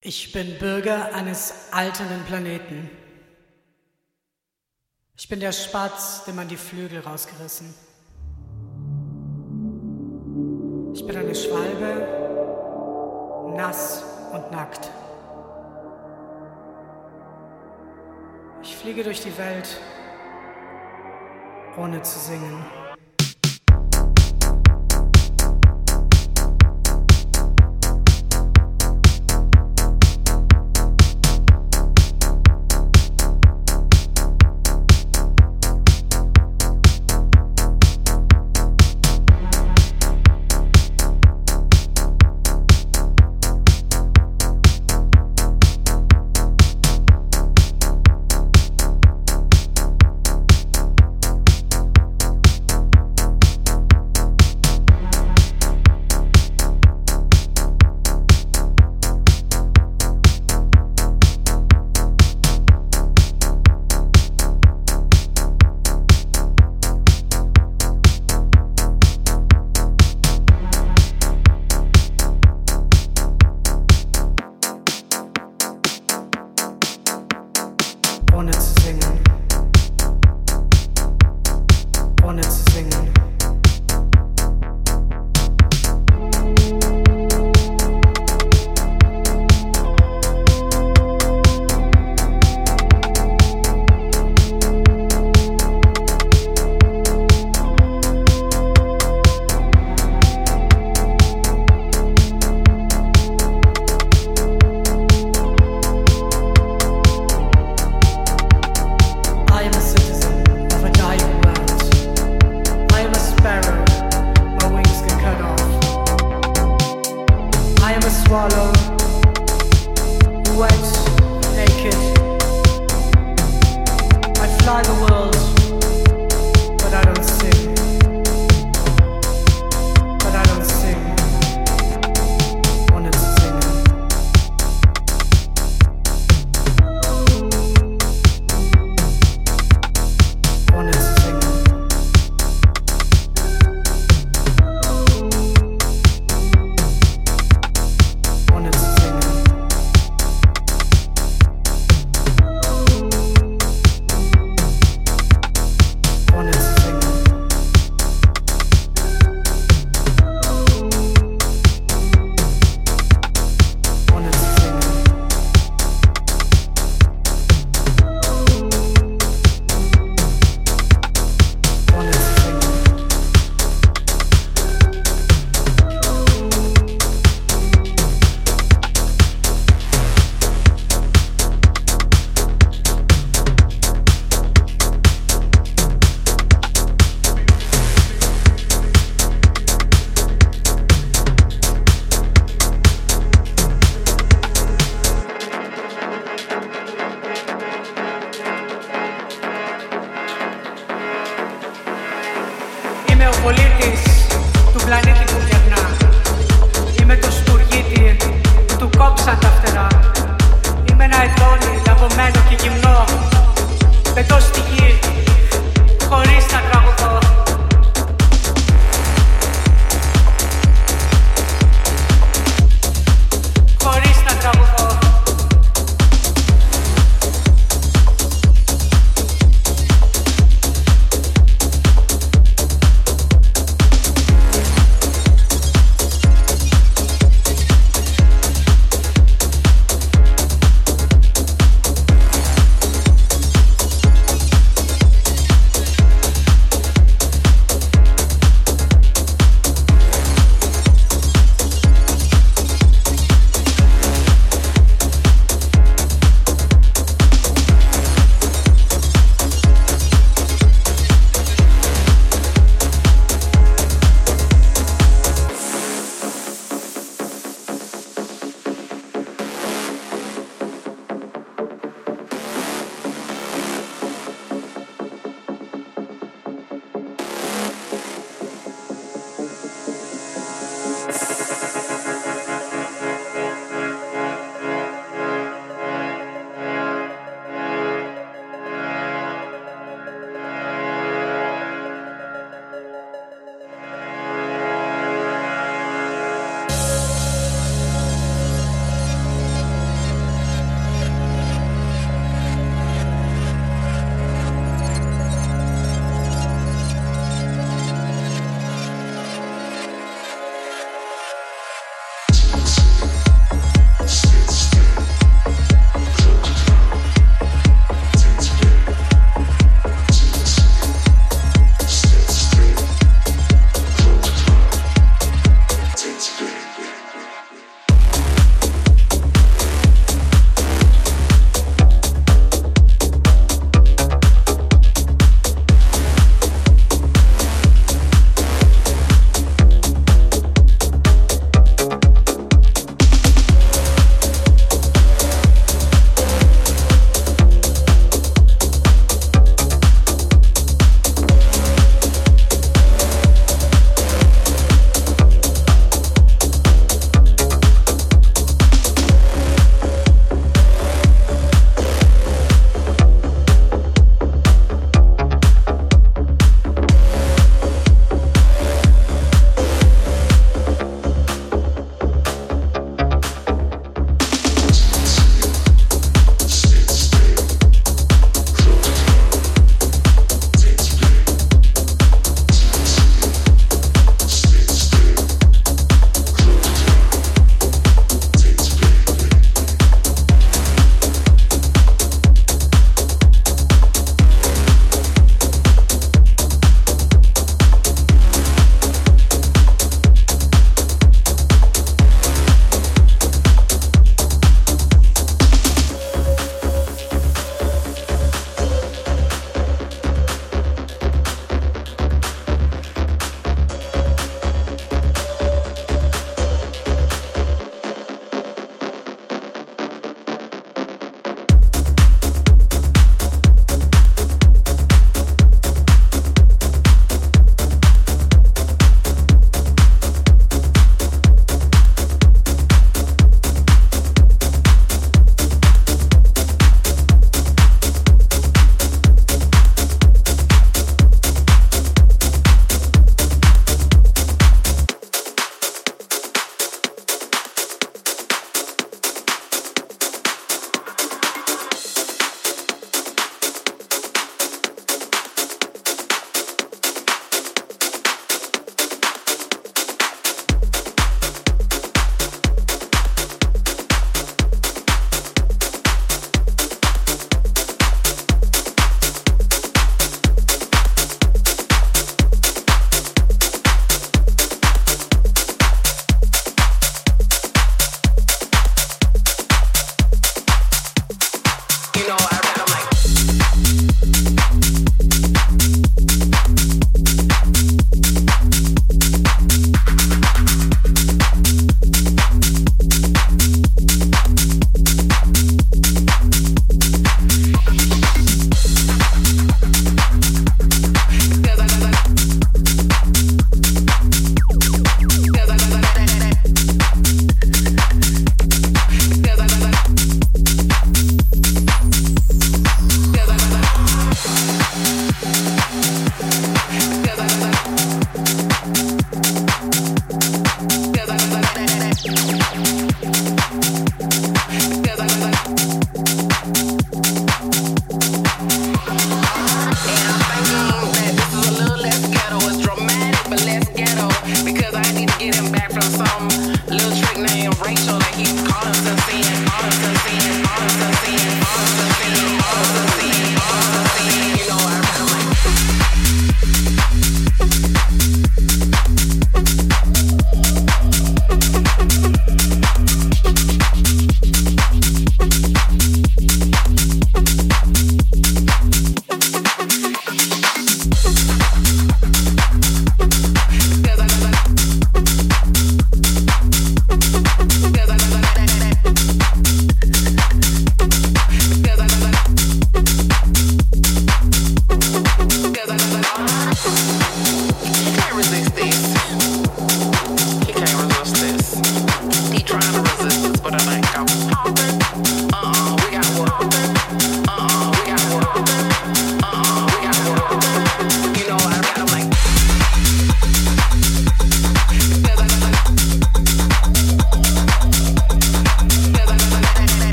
Ich bin Bürger eines alternden Planeten. Ich bin der Spatz, dem man die Flügel rausgerissen. Ich bin eine Schwalbe, nass und nackt. Ich fliege durch die Welt, ohne zu singen. con esta the theme, the theme, monster theme, the theme.